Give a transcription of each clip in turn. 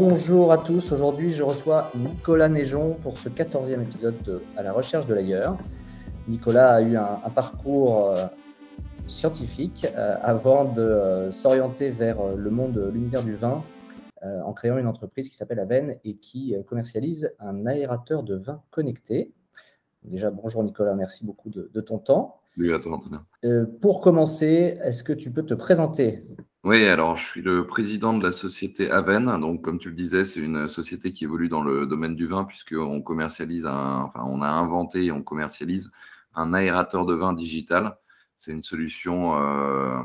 Bonjour à tous, aujourd'hui je reçois Nicolas Neigeon pour ce 14e épisode de À la recherche de l'ailleurs. Nicolas a eu un, parcours euh, scientifique euh, avant de euh, s'orienter vers le monde, l'univers du vin, en créant une entreprise qui s'appelle Aven et qui commercialise un aérateur de vin connecté. Déjà, bonjour Nicolas, merci beaucoup de, de ton temps. Oui, pour commencer, est-ce que tu peux te présenter? Oui, alors je suis le président de la société Aven. Donc, comme tu le disais, c'est une société qui évolue dans le domaine du vin, puisqu'on commercialise un, enfin, on a inventé et on commercialise un aérateur de vin digital. C'est une solution euh,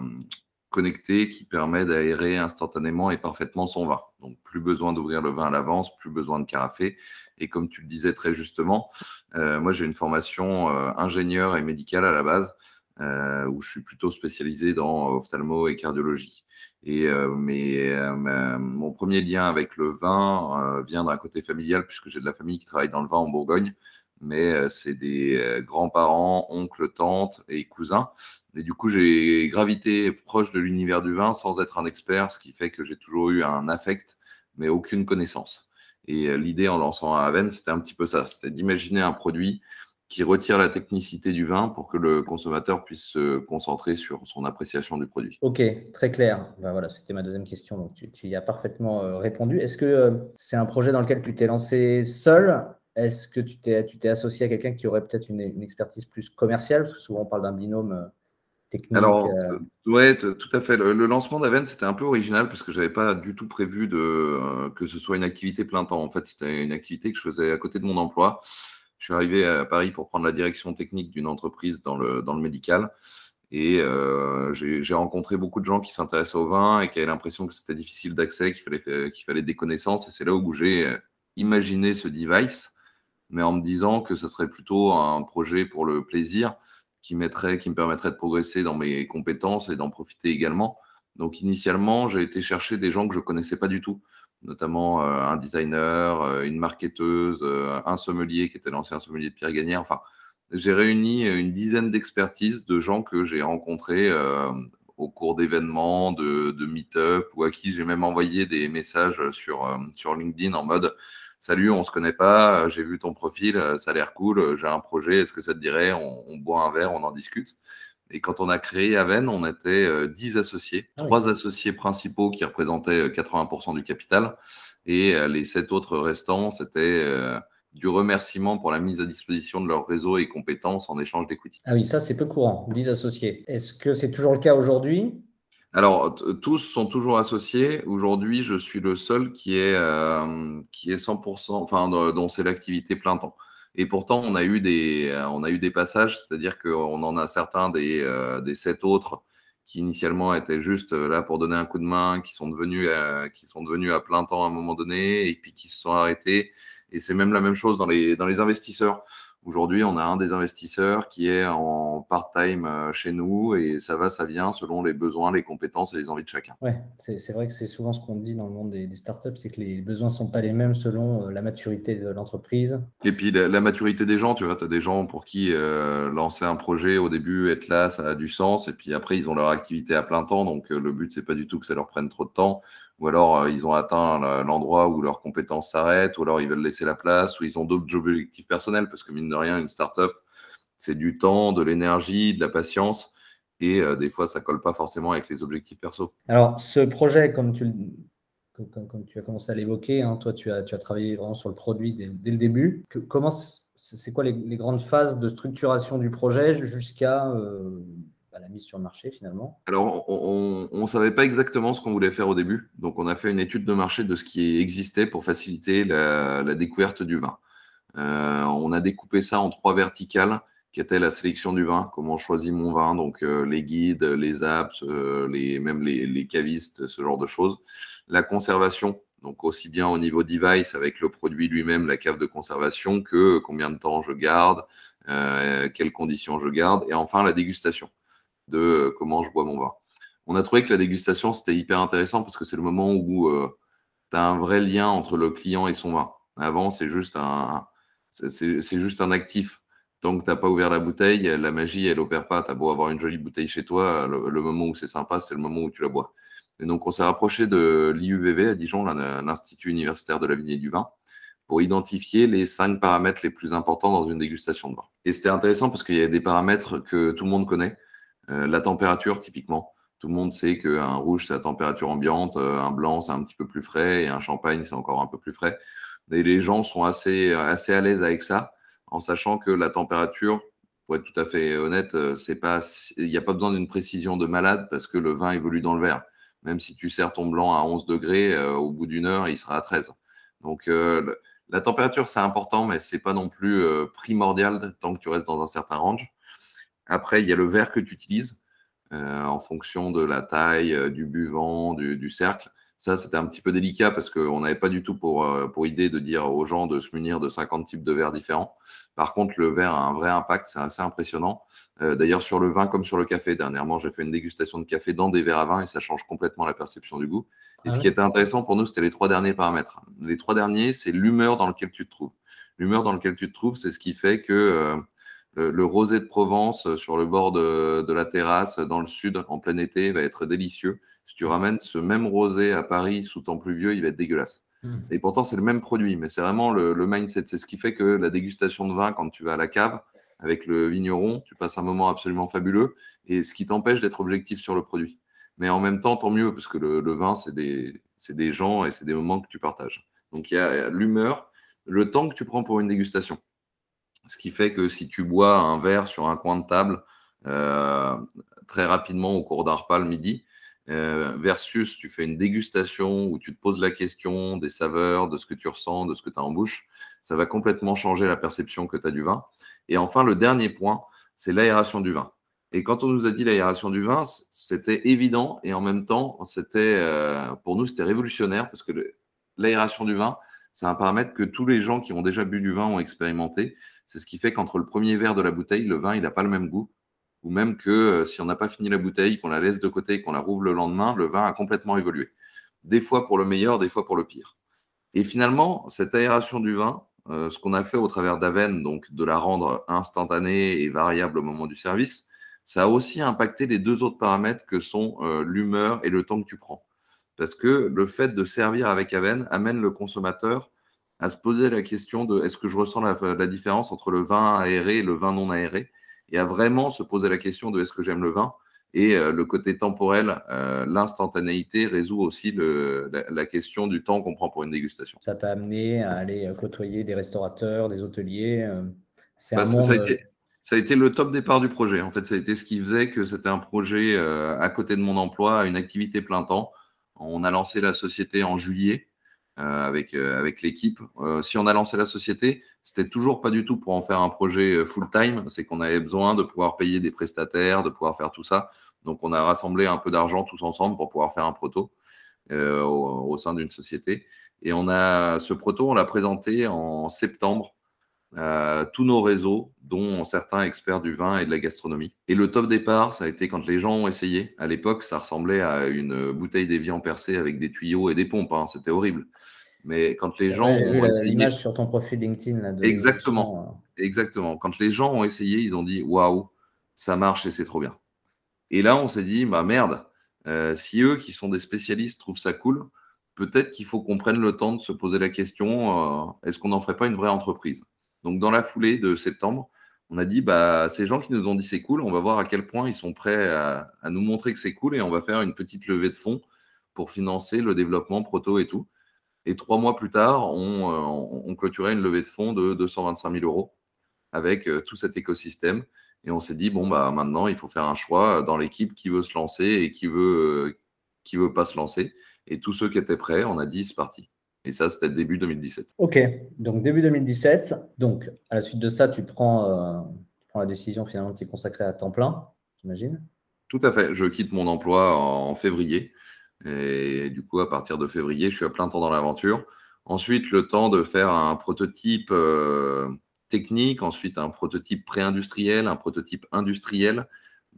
connectée qui permet d'aérer instantanément et parfaitement son vin. Donc, plus besoin d'ouvrir le vin à l'avance, plus besoin de carafer. Et comme tu le disais très justement, euh, moi j'ai une formation euh, ingénieur et médicale à la base. Euh, où je suis plutôt spécialisé dans ophtalmo et cardiologie. Et euh, mais euh, mon premier lien avec le vin vient d'un côté familial puisque j'ai de la famille qui travaille dans le vin en Bourgogne mais c'est des grands-parents, oncles, tantes et cousins. Et du coup, j'ai gravité proche de l'univers du vin sans être un expert, ce qui fait que j'ai toujours eu un affect, mais aucune connaissance. Et l'idée en lançant Aven, c'était un petit peu ça, c'était d'imaginer un produit qui retire la technicité du vin pour que le consommateur puisse se concentrer sur son appréciation du produit. Ok, très clair. Ben voilà, c'était ma deuxième question, donc tu, y as parfaitement euh, répondu. Est-ce que euh, c'est un projet dans lequel tu t'es lancé seul? Est-ce que tu t'es, tu t'es associé à quelqu'un qui aurait peut-être une, une, expertise plus commerciale? Parce que souvent on parle d'un binôme. Euh, technique. Alors, ouais, tout à fait. Le, lancement d'Aven, c'était un peu original parce que j'avais pas du tout prévu de, que ce soit une activité plein temps. En fait, c'était une activité que je faisais à côté de mon emploi. Je suis arrivé à Paris pour prendre la direction technique d'une entreprise dans le, dans le médical. Et euh, j'ai rencontré beaucoup de gens qui s'intéressaient au vin et qui avaient l'impression que c'était difficile d'accès, qu'il fallait, qu'il fallait des connaissances. Et c'est là où j'ai euh, imaginé ce device, mais en me disant que ce serait plutôt un projet pour le plaisir qui, mettrait, qui me permettrait de progresser dans mes compétences et d'en profiter également. Donc initialement, j'ai été chercher des gens que je connaissais pas du tout notamment euh, un designer, euh, une marketeuse, euh, un sommelier qui était l'ancien sommelier de Pierre Gagnère. Enfin, j'ai réuni une dizaine d'expertises de gens que j'ai rencontrés au cours d'événements, de, meet-up ou à qui j'ai même envoyé des messages sur, LinkedIn en mode Salut, on se connaît pas, j'ai vu ton profil, ça a l'air cool, j'ai un projet, est-ce que ça te dirait on, boit un verre, on en discute? Et quand on a créé Aven, on était 10 euh, associés, ah trois associés principaux qui représentaient 80% euh, du capital, et euh, les sept autres restants, c'était du remerciement pour la mise à disposition de leur réseau et compétences en échange d'equity. Ah oui, ça c'est peu courant, 10 associés. Est-ce que c'est toujours le cas aujourd'hui? Alors, tous sont toujours associés. Aujourd'hui, je suis le seul qui est, qui est 100%, enfin, dont c'est l'activité plein temps. Et pourtant, on a eu des, euh, on a eu des passages, c'est-à-dire qu'on en a certains des, euh, des sept autres qui initialement étaient juste euh, là pour donner un coup de main, qui sont devenus, qui sont devenus à plein temps à un moment donné, et puis qui se sont arrêtés. Et c'est même la même chose dans les, dans les investisseurs. Aujourd'hui, on a un des investisseurs qui est en part-time euh, chez nous et ça va, ça vient selon les besoins, les compétences et les envies de chacun. Ouais, c'est vrai que c'est souvent ce qu'on dit dans le monde des, startups, c'est que les besoins sont pas les mêmes selon euh, la maturité de l'entreprise. Et puis la, maturité des gens, tu vois, tu as des gens pour qui euh, lancer un projet au début, être là, ça a du sens et puis après ils ont leur activité à plein temps, donc le but c'est pas du tout que ça leur prenne trop de temps ou alors euh, ils ont atteint l'endroit où leurs compétences s'arrêtent, ou alors ils veulent laisser la place, ou ils ont d'autres objectifs personnels, parce que mine de rien, une startup, c'est du temps, de l'énergie, de la patience, et euh, des fois, ça colle pas forcément avec les objectifs perso. Alors, ce projet, comme tu, as commencé à l'évoquer, hein, toi, tu as, tu as travaillé vraiment sur le produit dès, le début. comment c'est quoi les, grandes phases de structuration du projet jusqu'à euh, à la mise sur le marché finalement Alors, on ne savait pas exactement ce qu'on voulait faire au début. Donc, on a fait une étude de marché de ce qui existait pour faciliter la, découverte du vin. Euh, on a découpé ça en trois verticales qui étaient la sélection du vin, comment je choisis mon vin, donc euh, les guides, les apps, euh, même les, cavistes, ce genre de choses. La conservation, donc aussi bien au niveau device avec le produit lui-même, la cave de conservation, que combien de temps je garde, quelles conditions je garde, et enfin la dégustation de euh, comment je bois mon vin. On a trouvé que la dégustation, c'était hyper intéressant parce que c'est le moment où euh, tu as un vrai lien entre le client et son vin. Avant, c'est juste un, c'est juste un actif. Tant que tu n'as pas ouvert la bouteille, la magie, elle opère pas. Tu as beau avoir une jolie bouteille chez toi, le, moment où c'est sympa, c'est le moment où tu la bois. Et donc, on s'est rapproché de l'IUVV à Dijon, l'Institut universitaire de la vigne et du vin, pour identifier les cinq paramètres les plus importants dans une dégustation de vin. Et c'était intéressant parce qu'il y a des paramètres que tout le monde connaît. Euh, la température, typiquement. Tout le monde sait qu'un rouge, c'est la température ambiante, euh, un blanc, c'est un petit peu plus frais, et un champagne, c'est encore un peu plus frais. Et les gens sont assez, assez à l'aise avec ça, en sachant que la température, pour être tout à fait honnête, euh, c'est pas, il n'y a pas besoin d'une précision de malade parce que le vin évolue dans le verre. Même si tu sers ton blanc à 11 degrés, au bout d'une heure, il sera à 13. Donc, euh, la température, c'est important, mais c'est pas non plus primordial tant que tu restes dans un certain range. Après, il y a le verre que tu utilises euh, en fonction de la taille, euh, du buvant, du, du cercle. Ça, c'était un petit peu délicat parce qu'on n'avait pas du tout pour, euh, pour idée de dire aux gens de se munir de 50 types de verres différents. Par contre, le verre a un vrai impact, c'est assez impressionnant. Euh, D'ailleurs, sur le vin comme sur le café, dernièrement, j'ai fait une dégustation de café dans des verres à vin et ça change complètement la perception du goût. Et ah ce qui était intéressant pour nous, c'était les trois derniers paramètres. Les trois derniers, c'est l'humeur dans laquelle tu te trouves. L'humeur dans laquelle tu te trouves, c'est ce qui fait que euh, le, le, rosé de Provence euh, sur le bord de, de, la terrasse dans le sud en plein été va être délicieux. Si tu ramènes ce même rosé à Paris sous temps pluvieux, il va être dégueulasse. Mmh. Et pourtant, c'est le même produit, mais c'est vraiment le, le mindset. C'est ce qui fait que la dégustation de vin, quand tu vas à la cave avec le vigneron, tu passes un moment absolument fabuleux et ce qui t'empêche d'être objectif sur le produit. Mais en même temps, tant mieux, parce que le, le vin, c'est des, des gens et c'est des moments que tu partages. Donc, il y a l'humeur, le temps que tu prends pour une dégustation. Ce qui fait que si tu bois un verre sur un coin de table euh, très rapidement au cours d'un repas le midi, euh, versus tu fais une dégustation où tu te poses la question des saveurs, de ce que tu ressens, de ce que tu as en bouche, ça va complètement changer la perception que tu as du vin. Et enfin, le dernier point, c'est l'aération du vin. Et quand on nous a dit l'aération du vin, c'était évident et en même temps, c'était euh, pour nous, c'était révolutionnaire parce que l'aération du vin, c'est un paramètre que tous les gens qui ont déjà bu du vin ont expérimenté. C'est ce qui fait qu'entre le premier verre de la bouteille, le vin, il n'a pas le même goût. Ou même que euh, si on n'a pas fini la bouteille, qu'on la laisse de côté qu'on la rouvre le lendemain, le vin a complètement évolué. Des fois pour le meilleur, des fois pour le pire. Et finalement, cette aération du vin, euh, ce qu'on a fait au travers d'Aven, donc de la rendre instantanée et variable au moment du service, ça a aussi impacté les deux autres paramètres que sont euh, l'humeur et le temps que tu prends. Parce que le fait de servir avec Aven amène le consommateur à se poser la question de est-ce que je ressens la, la, différence entre le vin aéré et le vin non aéré et à vraiment se poser la question de est-ce que j'aime le vin et euh, le côté temporel, euh, l'instantanéité résout aussi le, la, la, question du temps qu'on prend pour une dégustation. Ça t'a amené à aller côtoyer des restaurateurs, des hôteliers. Euh, bah, monde... ça, a été, ça a été le top départ du projet. En fait, ça a été ce qui faisait que c'était un projet euh, à côté de mon emploi, une activité plein temps. On a lancé la société en juillet. Euh, avec, euh, avec l'équipe. Euh, si on a lancé la société, c'était toujours pas du tout pour en faire un projet full time, c'est qu'on avait besoin de pouvoir payer des prestataires, de pouvoir faire tout ça. Donc on a rassemblé un peu d'argent tous ensemble pour pouvoir faire un proto au, au, sein d'une société. Et on a ce proto, on l'a présenté en septembre à tous nos réseaux, dont certains experts du vin et de la gastronomie. Et le top départ, ça a été quand les gens ont essayé. À l'époque, ça ressemblait à une bouteille d'évian percée avec des tuyaux et des pompes. Hein. C'était horrible. Mais quand les gens ouais, ont essayé, l'image sur ton profil LinkedIn là, de exactement, exactement. Quand les gens ont essayé, ils ont dit waouh, ça marche et c'est trop bien. Et là, on s'est dit bah merde, euh, si eux qui sont des spécialistes trouvent ça cool, peut-être qu'il faut qu'on prenne le temps de se poser la question euh, est-ce qu'on n'en ferait pas une vraie entreprise? Donc dans la foulée de septembre, on a dit bah ces gens qui nous ont dit c'est cool, on va voir à quel point ils sont prêts à, nous montrer que c'est cool et on va faire une petite levée de fonds pour financer le développement proto et tout. Et trois mois plus tard, on, euh, on clôturait une levée de fonds de 225 000 euros avec euh, tout cet écosystème. Et on s'est dit, bon, bah, maintenant, il faut faire un choix dans l'équipe qui veut se lancer et qui veut, euh, qui veut pas se lancer. Et tous ceux qui étaient prêts, on a dit, c'est parti. Et ça, c'était début 2017. OK. Donc, début 2017. Donc, à la suite de ça, tu prends, euh, tu prends la décision finalement de t'y consacrer à temps plein, j'imagine Tout à fait. Je quitte mon emploi en, en février. Et du coup, à partir de février, je suis à plein temps dans l'aventure. Ensuite, le temps de faire un prototype euh, technique, ensuite un prototype pré-industriel, un prototype industriel,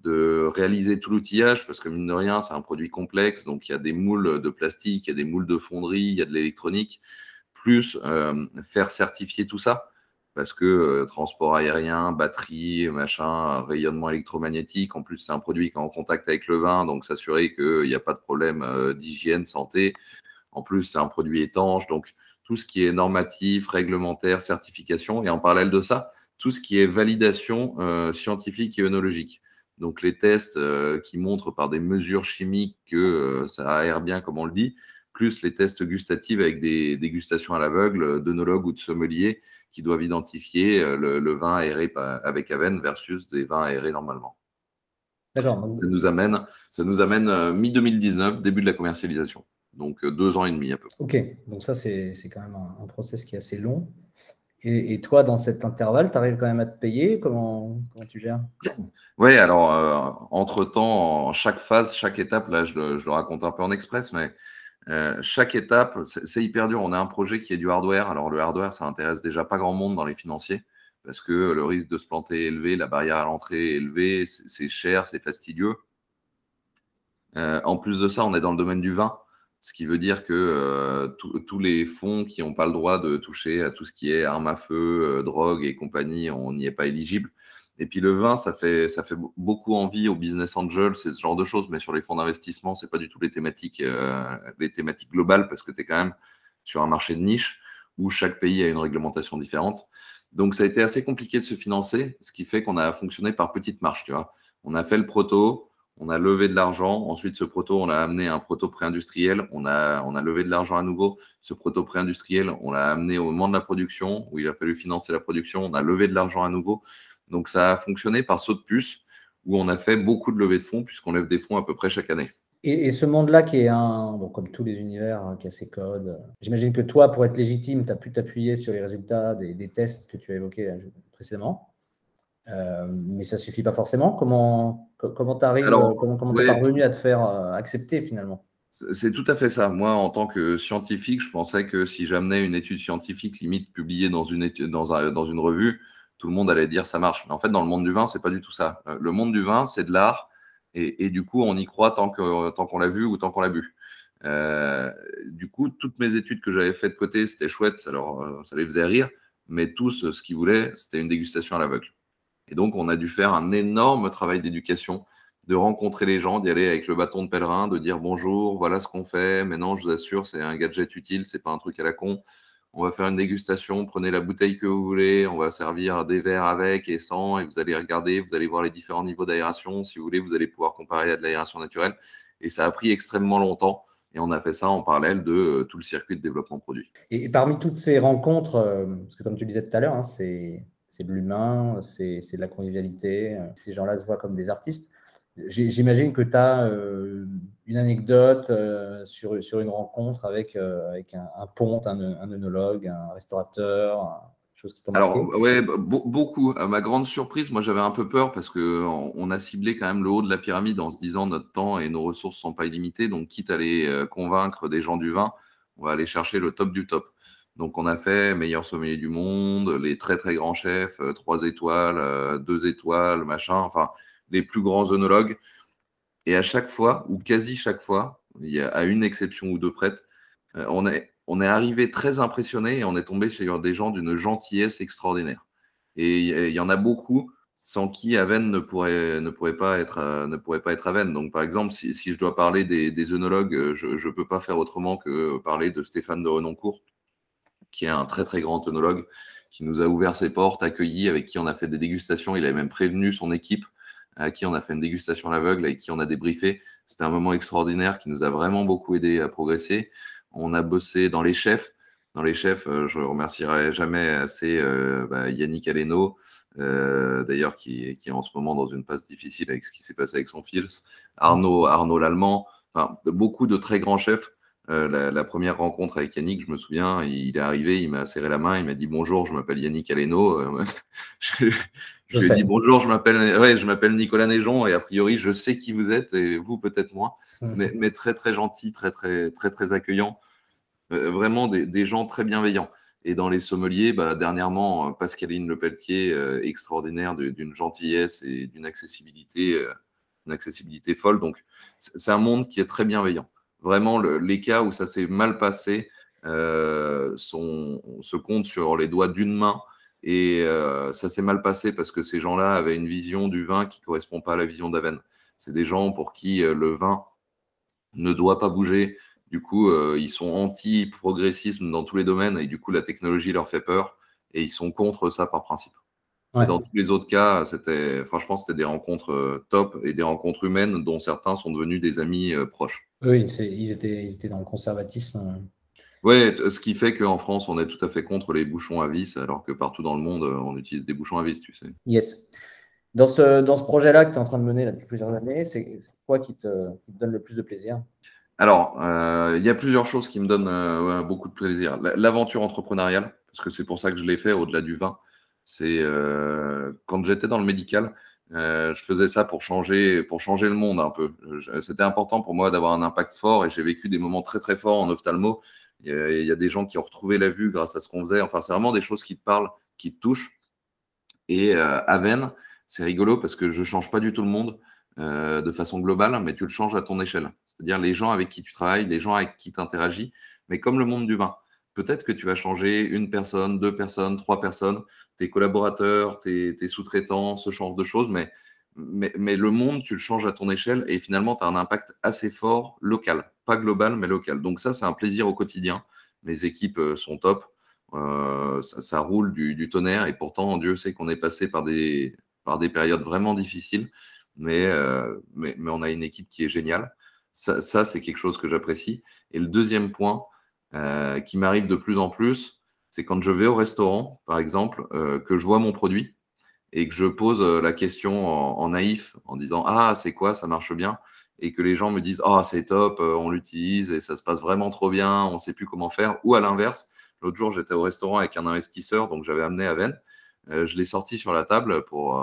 de réaliser tout l'outillage, parce que mine de rien, c'est un produit complexe, donc il y a des moules de plastique, il y a des moules de fonderie, il y a de l'électronique, plus euh, faire certifier tout ça. parce que transport aérien, batterie, machin, rayonnement électromagnétique. En plus, c'est un produit qui est en contact avec le vin, donc s'assurer qu'il n'y a pas de problème d'hygiène, santé. En plus, c'est un produit étanche, donc tout ce qui est normatif, réglementaire, certification, et en parallèle de ça, tout ce qui est validation euh, scientifique et œnologique. Donc les tests euh, qui montrent par des mesures chimiques que euh, ça aère bien, comme on le dit, plus les tests gustatifs avec des dégustations à l'aveugle d'œnologues ou de sommeliers qui doivent identifier le, vin aéré avec Aven versus des vins aérés normalement. D'accord. Ça nous amène, ça nous amène mi-2019, début de la commercialisation. Donc deux ans et demi à peu près. Ok, donc ça c'est quand même un, un, process qui est assez long. Et, toi, dans cet intervalle, tu arrives quand même à te payer? Comment, comment tu gères? Oui, alors, euh, entre-temps, en chaque phase, chaque étape, là, je, le raconte un peu en express, mais euh, chaque étape, c'est hyper dur. On a un projet qui est du hardware. Alors, le hardware, ça intéresse déjà pas grand monde dans les financiers parce que le risque de se planter est élevé, la barrière à l'entrée est élevée, c'est cher, c'est fastidieux. Euh, en plus de ça, on est dans le domaine du vin ce qui veut dire que euh, tous les fonds qui n'ont pas le droit de toucher à tout ce qui est armes à feu, euh, drogue et compagnie, on n'y est pas éligible. Et puis le vin, ça fait, ça fait beaucoup envie aux business angels, c'est ce genre de choses, mais sur les fonds d'investissement, c'est pas du tout les thématiques, euh, globales parce que tu es quand même sur un marché de niche où chaque pays a une réglementation différente. Donc ça a été assez compliqué de se financer, ce qui fait qu'on a fonctionné par petites marches, tu vois. On a fait le proto, on a levé de l'argent. Ensuite, ce proto, on l'a amené à un proto pré-industriel. On a, on a levé de l'argent à nouveau. Ce proto pré-industriel, on l'a amené au moment de la production où il a fallu financer la production. On a levé de l'argent à nouveau. Donc, ça a fonctionné par saut de puce où on a fait beaucoup de levées de fonds puisqu'on lève des fonds à peu près chaque année. Et, ce monde-là qui est un, bon, comme tous les univers, hein, qui a ses codes, j'imagine que toi, pour être légitime, tu as pu t'appuyer sur les résultats des, tests que tu as évoqués euh, précédemment. Euh, mais ça suffit pas forcément. Comment comment t'arrives, euh, comment comment t'es parvenu à te faire euh, accepter finalement? C'est tout à fait ça. Moi, en tant que scientifique, je pensais que si j'amenais une étude scientifique limite publiée dans une étude, dans, un, dans une revue, tout le monde allait dire ça marche. Mais en fait, dans le monde du vin, c'est pas du tout ça. Le monde du vin, c'est de l'art, et, et, du coup, on y croit tant que tant qu'on l'a vu ou tant qu'on l'a bu. Euh, du coup, toutes mes études que j'avais faites de côté, c'était chouette, alors ça les faisait rire, mais tous, ce qu'ils voulaient, c'était une dégustation à l'aveugle. Et donc, on a dû faire un énorme travail d'éducation, de rencontrer les gens, d'y aller avec le bâton de pèlerin, de dire bonjour, voilà ce qu'on fait. Maintenant, je vous assure, c'est un gadget utile, c'est pas un truc à la con. On va faire une dégustation, prenez la bouteille que vous voulez, on va servir des verres avec et sans, et vous allez regarder, vous allez voir les différents niveaux d'aération. Si vous voulez, vous allez pouvoir comparer à de l'aération naturelle. Et ça a pris extrêmement longtemps. Et on a fait ça en parallèle de euh, tout le circuit de développement produit. Et, parmi toutes ces rencontres, euh, parce que comme tu disais tout à l'heure, hein, c'est c'est de l'humain, c'est de la convivialité. Ces gens-là se voient comme des artistes. J'imagine que tu as euh, une anecdote euh, sur, sur une rencontre avec, euh, avec un, ponte, un, un œnologue, un restaurateur, chose qui Alors, ouais, beaucoup. À ma grande surprise, moi j'avais un peu peur parce qu'on on a ciblé quand même le haut de la pyramide en se disant notre temps et nos ressources sont pas illimitées. Donc, quitte à aller convaincre des gens du vin, on va aller chercher le top du top. Donc on a fait meilleur sommelier du monde, les très très grands chefs, euh, trois étoiles, euh, deux étoiles, machin, enfin les plus grands œnologues. Et à chaque fois, ou quasi chaque fois, il y a à une exception ou deux prêtes, euh, on est, arrivé très impressionné et on est tombé sur des gens d'une gentillesse extraordinaire. Et il y en a beaucoup sans qui Aven ne pourrait, pas être, ne pourrait pas être Aven. Donc, par exemple, si, je dois parler des, des je ne peux pas faire autrement que parler de Stéphane de Renoncourt, qui est un très très grand œnologue, qui nous a ouvert ses portes, accueilli, avec qui on a fait des dégustations. Il avait même prévenu son équipe, à qui on a fait une dégustation à l'aveugle, avec qui on a débriefé. C'était un moment extraordinaire qui nous a vraiment beaucoup aidé à progresser. On a bossé dans les chefs. Dans les chefs, euh, je remercierai jamais assez euh, bah, Yannick Aleno, euh, d'ailleurs qui, qui, est en ce moment dans une passe difficile avec ce qui s'est passé avec son fils. Arnaud, Arnaud l'Allemand. Enfin, beaucoup de très grands chefs euh, la, la, première rencontre avec Yannick, je me souviens, il est arrivé, il m'a serré la main, il m'a dit bonjour, je m'appelle Yannick Aleno. Euh, je, je, lui ai dit bonjour, je m'appelle ouais, je m'appelle Nicolas Neigeon et a priori je sais qui vous êtes et vous peut-être moins, mmh. mais, mais, très très gentil, très très très très accueillant, euh, vraiment des, des, gens très bienveillants. Et dans les sommeliers, bah, dernièrement, Pascaline Lepelletier, euh, extraordinaire d'une gentillesse et d'une accessibilité, une accessibilité folle. Donc c'est un monde qui est très bienveillant vraiment les cas où ça s'est mal passé euh, sont, se comptent sur les doigts d'une main Et euh, ça s'est mal passé parce que ces gens-là avaient une vision du vin qui correspond pas à la vision d'Aven. C'est des gens pour qui euh, le vin ne doit pas bouger. Du coup, euh, ils sont anti-progressisme dans tous les domaines et du coup, la technologie leur fait peur et ils sont contre ça par principe. Ouais. Dans tous les autres cas, c'était franchement, c'était des rencontres euh, top et des rencontres humaines dont certains sont devenus des amis euh, proches. Oui, ils étaient, ils étaient dans le conservatisme. Ouais, t- ce qui fait qu'en France, on est tout à fait contre les bouchons à vis, alors que partout dans le monde, euh, on utilise des bouchons à vis, tu sais. Yes. Dans ce, dans ce projet-là que tu es en train de mener là, depuis plusieurs années, c'est quoi qui te, qui te donne le plus de plaisir? Alors, euh, il y a plusieurs choses qui me donnent euh, beaucoup de plaisir. La- L'aventure entrepreneuriale, parce que c'est pour ça que je l'ai fait au-delà du vin. C'est euh, quand j'étais dans le médical, euh, je faisais ça pour changer, pour changer le monde un peu. C'était important pour moi d'avoir un impact fort et j'ai vécu des moments très très forts en ophtalmo. Il y, a, des gens qui ont retrouvé la vue grâce à ce qu'on faisait. Enfin, c'est vraiment des choses qui te parlent, qui te touchent. Et euh, Aven, c'est rigolo parce que je change pas du tout le monde euh, de façon globale, mais tu le changes à ton échelle. C'est-à-dire les gens avec qui tu travailles, les gens avec qui tu interagis, mais comme le monde du vin. Peut-être que tu vas changer une personne, deux personnes, trois personnes, tes collaborateurs, tes, sous-traitants, ce genre de choses, mais, mais, mais le monde, tu le changes à ton échelle et finalement, tu as un impact assez fort local, pas global, mais local. Donc ça, c'est un plaisir au quotidien. Les équipes euh, sont top. Euh, ça, ça roule du, du tonnerre et pourtant, Dieu sait qu'on est passé par des, par des périodes vraiment difficiles, mais, euh, mais, mais on a une équipe qui est géniale. Ça, ça c'est quelque chose que j'apprécie. Et le deuxième point euh, qui m'arrive de plus en plus, c'est quand je vais au restaurant, par exemple, euh, que je vois mon produit et que je pose euh, la question en, naïf, en disant Ah, c'est quoi, ça marche bien? Et que les gens me disent Ah, c'est top, on l'utilise et ça se passe vraiment trop bien, on ne sait plus comment faire. Ou à l'inverse, l'autre jour, j'étais au restaurant avec un investisseur, donc j'avais amené. Euh, je l'ai sorti sur la table pour,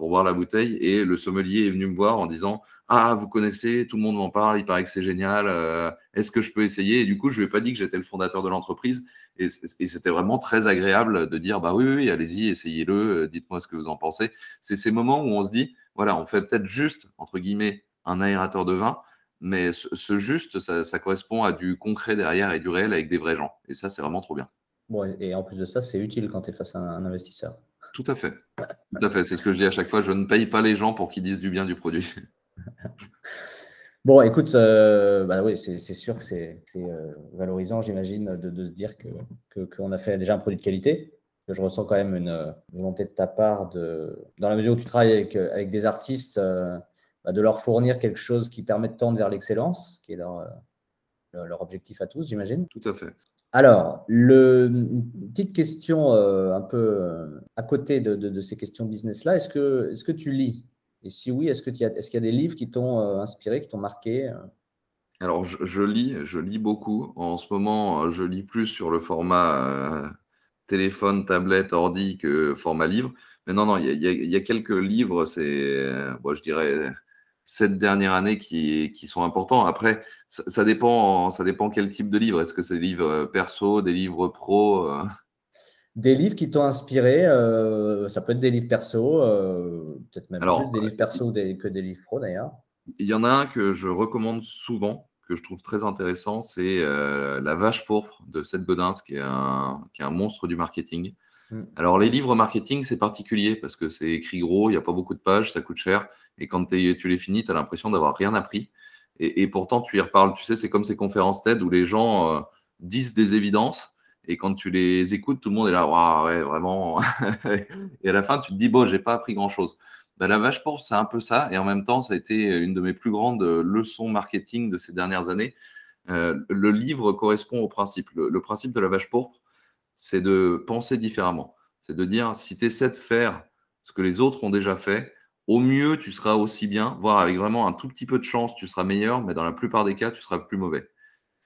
pour voir la bouteille et le sommelier est venu me voir en disant Ah, vous connaissez, tout le monde m'en parle, il paraît que c'est génial, euh, est-ce que je peux essayer? Et du coup, je lui ai pas dit que j'étais le fondateur de l'entreprise et, c'était vraiment très agréable de dire Bah oui, allez-y, essayez-le, euh, dites-moi ce que vous en pensez. C'est ces moments où on se dit Voilà, on fait peut-être juste, entre guillemets, un aérateur de vin, mais ce, juste, ça, ça correspond à du concret derrière et du réel avec des vrais gens. Et ça, c'est vraiment trop bien. Bon, et en plus de ça, c'est utile quand tu es face à un investisseur. Tout à fait. Tout à fait. C'est ce que je dis à chaque fois. Je ne paye pas les gens pour qu'ils disent du bien du produit. Bon, écoute, euh, bah oui, c'est sûr que c'est euh, valorisant, j'imagine, de, de se dire que que- qu'on a fait déjà un produit de qualité. Que je ressens quand même une, euh, volonté de ta part de, dans la mesure où tu travailles avec, avec des artistes, euh, bah, de leur fournir quelque chose qui permet de tendre vers l'excellence, qui est leur, leur leur objectif à tous, j'imagine. Tout à fait. Alors, le, une petite question euh, un peu euh, à côté de, ces questions business-là, est-ce que, tu lis? Et si oui, est-ce qu'il y a des livres qui t'ont euh, inspiré, qui t'ont marqué? Alors, je, lis, je lis beaucoup. En ce moment, je lis plus sur le format téléphone, tablette, ordi que format livre. Mais non, non, il y a, quelques livres, c'est, je dirais, cette dernière année qui, qui sont importants. Après, ça, ça dépend, ça dépend quel type de livre. Est-ce que c'est des livres euh, perso, des livres pro? euh, Des livres qui t'ont inspiré, euh, ça peut être des livres perso, euh, peut-être même plus des livres perso des- que des livres pro d'ailleurs. Il y en a un que je recommande souvent, que je trouve très intéressant, c'est La Vache pourpre de Seth Godin, qui est un, qui est un monstre du marketing. Mm. Alors, les livres marketing, c'est particulier parce que c'est écrit gros, il n'y a pas beaucoup de pages, ça coûte cher. Et quand tu les finis, tu as l'impression d'avoir rien appris. Et, pourtant, tu y reparles. Tu sais, c'est comme ces conférences TED où les gens euh, disent des évidences. Et quand tu les écoutes, tout le monde est là, ouais, vraiment. et à la fin, tu te dis, bon, j'ai pas appris grand-chose. Ben, la vache pourpre, c'est un peu ça. Et en même temps, ça a été une de mes plus grandes leçons marketing de ces dernières années. Euh, le livre correspond au principe. Le principe de la vache pourpre, c'est de penser différemment. C'est de dire, si tu essaies de faire ce que les autres ont déjà fait, au mieux, tu seras aussi bien, voire avec vraiment un tout petit peu de chance, tu seras meilleur, mais dans la plupart des cas, tu seras plus mauvais.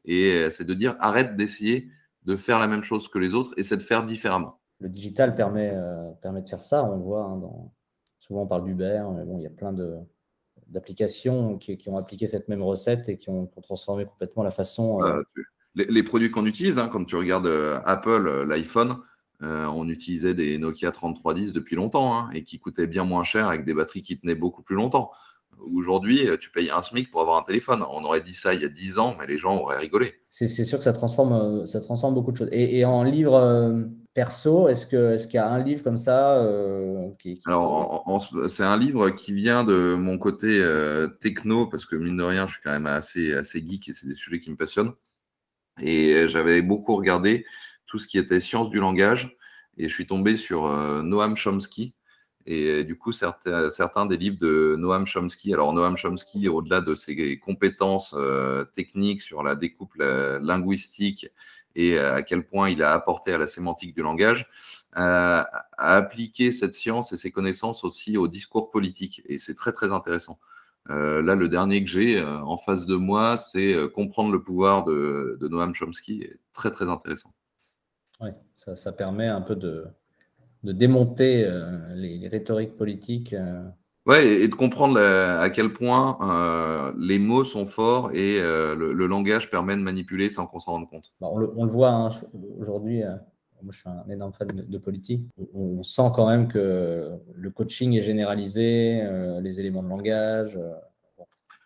Et euh, c'est de dire, arrête d'essayer de faire la même chose que les autres, essaie de faire différemment. Le digital permet, euh, permet de faire ça, on le voit. hein, dans... Souvent on parle d'Uber, mais bon, il y a plein de, d'applications qui, qui ont appliqué cette même recette et qui ont, qui ont transformé complètement la façon. euh, Euh, les, les produits qu'on utilise, hein, quand tu regardes euh, Apple, euh, l'iPhone, euh, on utilisait des Nokia 3310 depuis longtemps hein, et qui coûtaient bien moins cher avec des batteries qui tenaient beaucoup plus longtemps. Aujourd'hui, tu payes un SMIC pour avoir un téléphone. On aurait dit ça il y a 10 ans, mais les gens auraient rigolé. C'est sûr que ça transforme, ça transforme beaucoup de choses. Et, et en livre, euh, perso, est-ce qu'il y a un livre comme ça qui, Alors, c'est un livre qui vient de mon côté techno, parce que mine de rien, je suis quand même assez, assez geek et c'est des sujets qui me passionnent. Et j'avais beaucoup regardé tout ce qui était sciences du langage et je suis tombé sur Noam Chomsky, et du coup, certains, des livres de Noam Chomsky, alors Noam Chomsky, au-delà de ses compétences euh, techniques sur la découpe linguistique et à quel point il a apporté à la sémantique du langage, euh, a appliqué cette science et ses connaissances aussi au discours politique. Et c'est très, très intéressant. Euh, là, le dernier que j'ai euh, en face de moi, c'est Comprendre le pouvoir de, de Noam Chomsky. Très, très intéressant. Oui, ça, ça permet un peu de, de démonter euh, les, rhétoriques politiques. Euh. Ouais, et, de comprendre à quel point euh, les mots sont forts et le, langage permet de manipuler sans qu'on s'en rende compte. Bah, on, le, voit hein, aujourd'hui. Moi, je suis un énorme fan de, politique. On, sent quand même que le coaching est généralisé, les éléments de langage.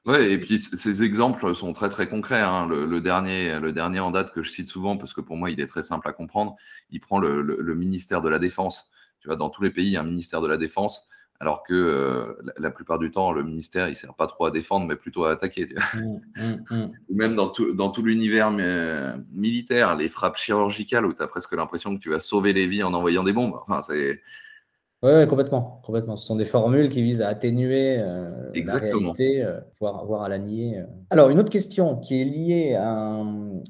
Ouais, et puis ces exemples sont très très concrets. Hein. Le, dernier, le dernier en date que je cite souvent, parce que pour moi il est très simple à comprendre, il prend le, le ministère de la Défense. Tu vois, dans tous les pays, il y a un ministère de la Défense, alors que euh, la, plupart du temps, le ministère, il sert pas trop à défendre, mais plutôt à attaquer. Mmh, mmh, mmh. Même dans tout, dans tout l'univers militaire, les frappes chirurgicales où tu as presque l'impression que tu vas sauver les vies en envoyant des bombes. Enfin, c'est oui, complètement, complètement. Ce sont des formules qui visent à atténuer euh, la réalité, euh, voire, voire, à la nier. Euh. Alors, une autre question qui est liée à,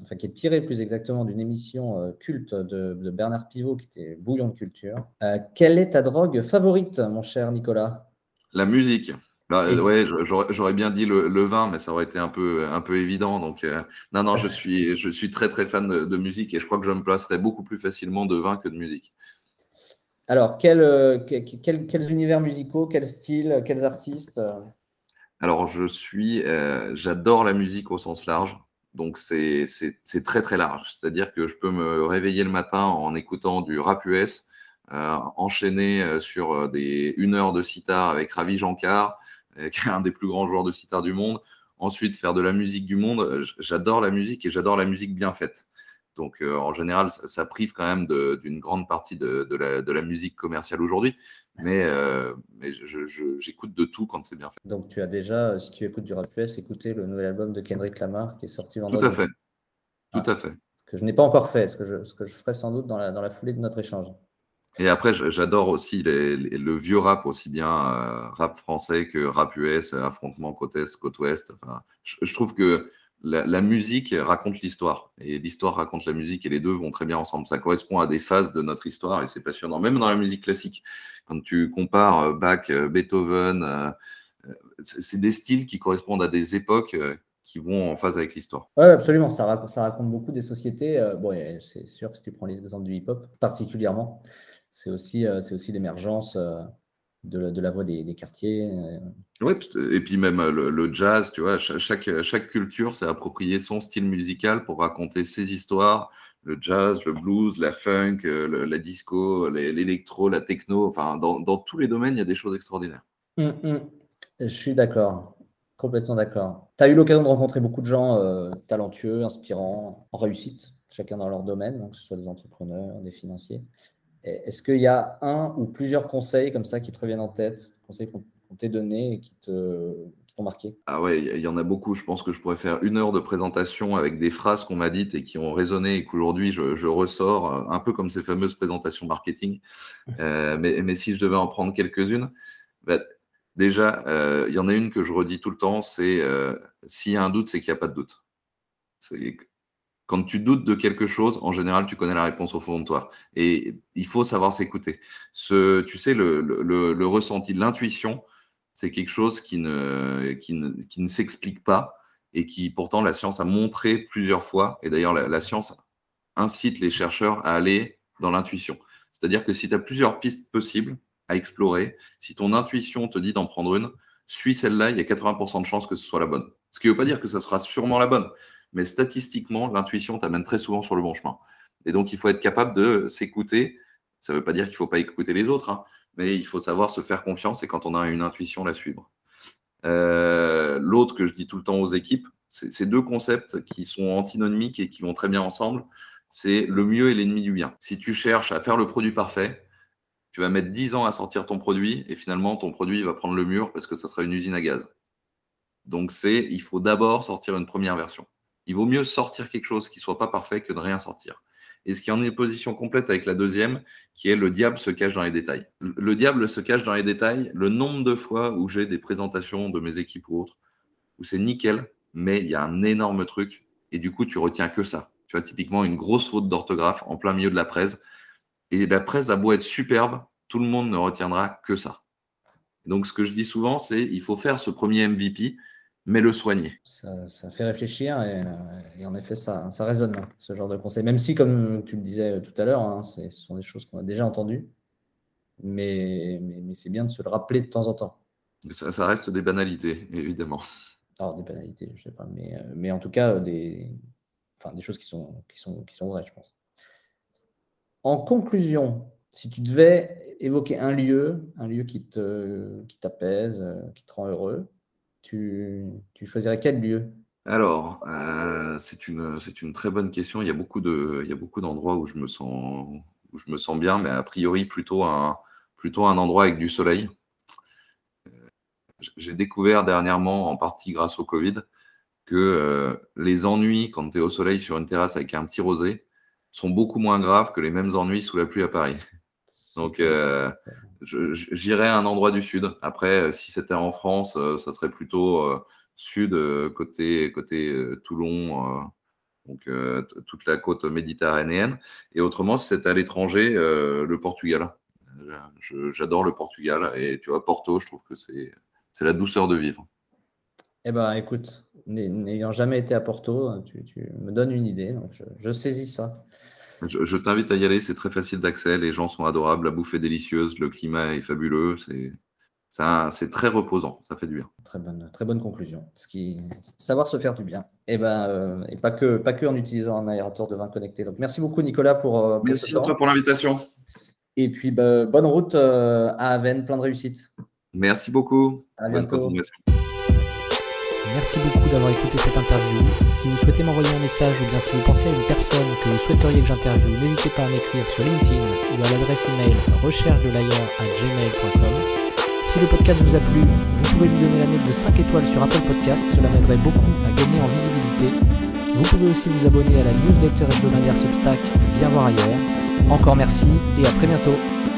enfin, qui est tirée plus exactement d'une émission culte de, Bernard Pivot, qui était Bouillon de culture. quelle est ta drogue favorite, mon cher Nicolas? La musique. Bah, ouais, j'aurais bien dit le, vin, mais ça aurait été un peu, un peu évident. Donc, non, non, je suis, je suis très, très fan de, de musique et je crois que je me placerai beaucoup plus facilement de vin que de musique. Alors, euh, quels univers musicaux, quels styles, quels artistes euh? Alors, je suis, euh, j'adore la musique au sens large. Donc, c'est très, très large. C'est-à-dire que je peux me réveiller le matin en écoutant du rap US, enchaîner sur des, une heure de sitar avec Ravi Jankar, qui est un des plus grands joueurs de sitar du monde. Ensuite, faire de la musique du monde. J'adore la musique et j'adore la musique bien faite. Donc, euh, en général, ça, prive quand même d'une grande partie de, la, musique commerciale aujourd'hui. Mais, euh, j'écoute de tout quand c'est bien fait. Donc, tu as déjà, si tu écoutes du rap US, écouté le nouvel album de Kendrick Lamar qui est sorti vendredi. Tout à fait. Tout ah. à fait. Ce que je n'ai pas encore fait, ce que je, ce que je ferai sans doute dans la, dans la foulée de notre échange. Et après, j'adore aussi le vieux rap, aussi bien euh, rap français que rap US, affrontement côte est, côte ouest. je, trouve que la, musique raconte l'histoire et l'histoire raconte la musique et les deux vont très bien ensemble. Ça correspond à des phases de notre histoire et c'est passionnant. Même dans la musique classique, quand tu compares euh, Bach, euh, Beethoven, euh, c'est des styles qui correspondent à des époques qui vont en phase avec l'histoire. Oui, absolument. Ça raconte, beaucoup des sociétés. c'est sûr que si tu prends l'exemple du hip-hop particulièrement, c'est aussi l'émergence de la, voix des, quartiers. Euh. Ouais, et puis même euh, le, jazz, tu vois, chaque, chaque culture s'est approprié son style musical pour raconter ses histoires. Le jazz, le blues, la funk, euh, la disco, l'électro, la techno, enfin, dans, tous les domaines, il y a des choses extraordinaires. Hum, hum. Je suis d'accord, complètement d'accord. Tu as eu l'occasion de rencontrer beaucoup de gens talentueux, inspirants, en réussite, chacun dans leur domaine, donc que ce soit des entrepreneurs, des financiers. Est-ce qu'il y a un ou plusieurs conseils comme ça qui te reviennent en tête, conseils qu'on t'ait donnés et qui t'ont marqué? Ah ouais, il y, en a beaucoup. Je pense que je pourrais faire une heure de présentation avec des phrases qu'on m'a dites et qui ont résonné et qu'aujourd'hui je, ressors, euh, un peu comme ces fameuses présentations marketing. Euh, mais, si je devais en prendre quelques-unes, bah, déjà, euh, il y en a une que je redis tout le temps, c'est s'il y a un doute, c'est qu'il n'y a pas de doute. Quand tu doutes de quelque chose, en général, tu connais la réponse au fond de toi. Et il faut savoir s'écouter. Ce, tu sais, le, le, le, ressenti, l'intuition, c'est quelque chose qui ne, qui ne, qui ne s'explique pas et qui, pourtant, la science a montré plusieurs fois. Et d'ailleurs, la, la, science incite les chercheurs à aller dans l'intuition. C'est-à-dire que si tu as plusieurs pistes possibles à explorer, si ton intuition te dit d'en prendre une, suis celle-là, il y a 80% de chances que ce soit la bonne. Ce qui ne veut pas dire que ça sera sûrement la bonne, mais statistiquement, l'intuition t'amène très souvent sur le bon chemin. Et donc, il faut être capable de s'écouter. Ça ne veut pas dire qu'il ne faut pas écouter les autres, hein, mais il faut savoir se faire confiance et quand on a une intuition, la suivre. Euh, L'autre que je dis tout le temps aux équipes, c'est deux concepts qui sont antinomiques et qui vont très bien ensemble. c'est le mieux est l'ennemi du bien. Si tu cherches à faire le produit parfait, tu vas mettre 10 ans à sortir ton produit et finalement ton produit va prendre le mur parce que ça sera une usine à gaz. Donc c'est, il faut d'abord sortir une première version. Il vaut mieux sortir quelque chose qui soit pas parfait que de rien sortir. Et ce qui en est position complète avec la deuxième, qui est le diable se cache dans les détails. Le diable se cache dans les détails. Le nombre de fois où j'ai des présentations de mes équipes ou autres, où c'est nickel, mais il y a un énorme truc, et du coup tu retiens que ça. Tu vois, typiquement une grosse faute d'orthographe en plein milieu de la presse. Et la presse a beau être superbe, tout le monde ne retiendra que ça. Donc ce que je dis souvent, c'est il faut faire ce premier MVP, mais le soigner. Ça, ça fait réfléchir et, et, en effet, ça, ça résonne, ce genre de conseil. Même si, comme tu le disais tout à l'heure, hein, ce sont des choses qu'on a déjà entendues, mais, mais, mais c'est bien de se le rappeler de temps en temps. Ça, ça reste des banalités, évidemment. Alors, des banalités, je sais pas, mais, mais en tout cas, des, enfin, des choses qui sont, qui, sont, qui sont vraies, je pense. En conclusion, si tu devais évoquer un lieu, un lieu qui te, qui t'apaise, qui te rend heureux, tu, tu choisirais quel lieu? Alors, euh, c'est une, très bonne question. Il y a beaucoup d'endroits où je me sens, où je me sens bien, mais a priori plutôt un, endroit avec du soleil. J'ai découvert dernièrement, en partie grâce au Covid, que euh, les ennuis quand tu es au soleil sur une terrasse avec un petit rosé sont beaucoup moins graves que les mêmes ennuis sous la pluie à Paris. Donc, euh, j'irais à un endroit du sud. Après, si c'était en France, euh, ça serait plutôt euh, sud, euh, côté, côté euh, Toulon, donc toute la côte méditerranéenne. Et autrement, si c'était à l'étranger, le Portugal. J'adore le Portugal. Et tu vois, Porto, je trouve que c'est la douceur de vivre. Eh ben, écoute, n'ayant jamais été à Porto, tu, tu, me donnes une idée, donc je, je saisis ça. Je, je t'invite à y aller, c'est très facile d'accès, les gens sont adorables, la bouffe est délicieuse, le climat est fabuleux, c'est très reposant, ça fait du bien. Très bonne, très bonne conclusion. Ce qui, savoir se faire du bien. Et, eh ben, euh, et pas, que, pas que en utilisant un aérateur de vin connecté. Donc, merci beaucoup, Nicolas, pour. pour merci à toi pour l'invitation. Et puis, bah, bonne route euh, à Aven, plein de réussite. Merci beaucoup. À bientôt. Bonne continuation. Merci beaucoup d'avoir écouté cette interview. Si vous souhaitez m'envoyer un message ou bien si vous pensez à une personne que vous souhaiteriez que j'interviewe, n'hésitez pas à m'écrire sur LinkedIn ou à l'adresse email recherche. Si le podcast vous a plu, vous pouvez lui donner la note de 5 étoiles sur Apple Podcast, cela m'aiderait beaucoup à gagner en visibilité. Vous pouvez aussi vous abonner à la newsletter hebdomadaire Substack Viens voir ailleurs. Encore merci et à très bientôt.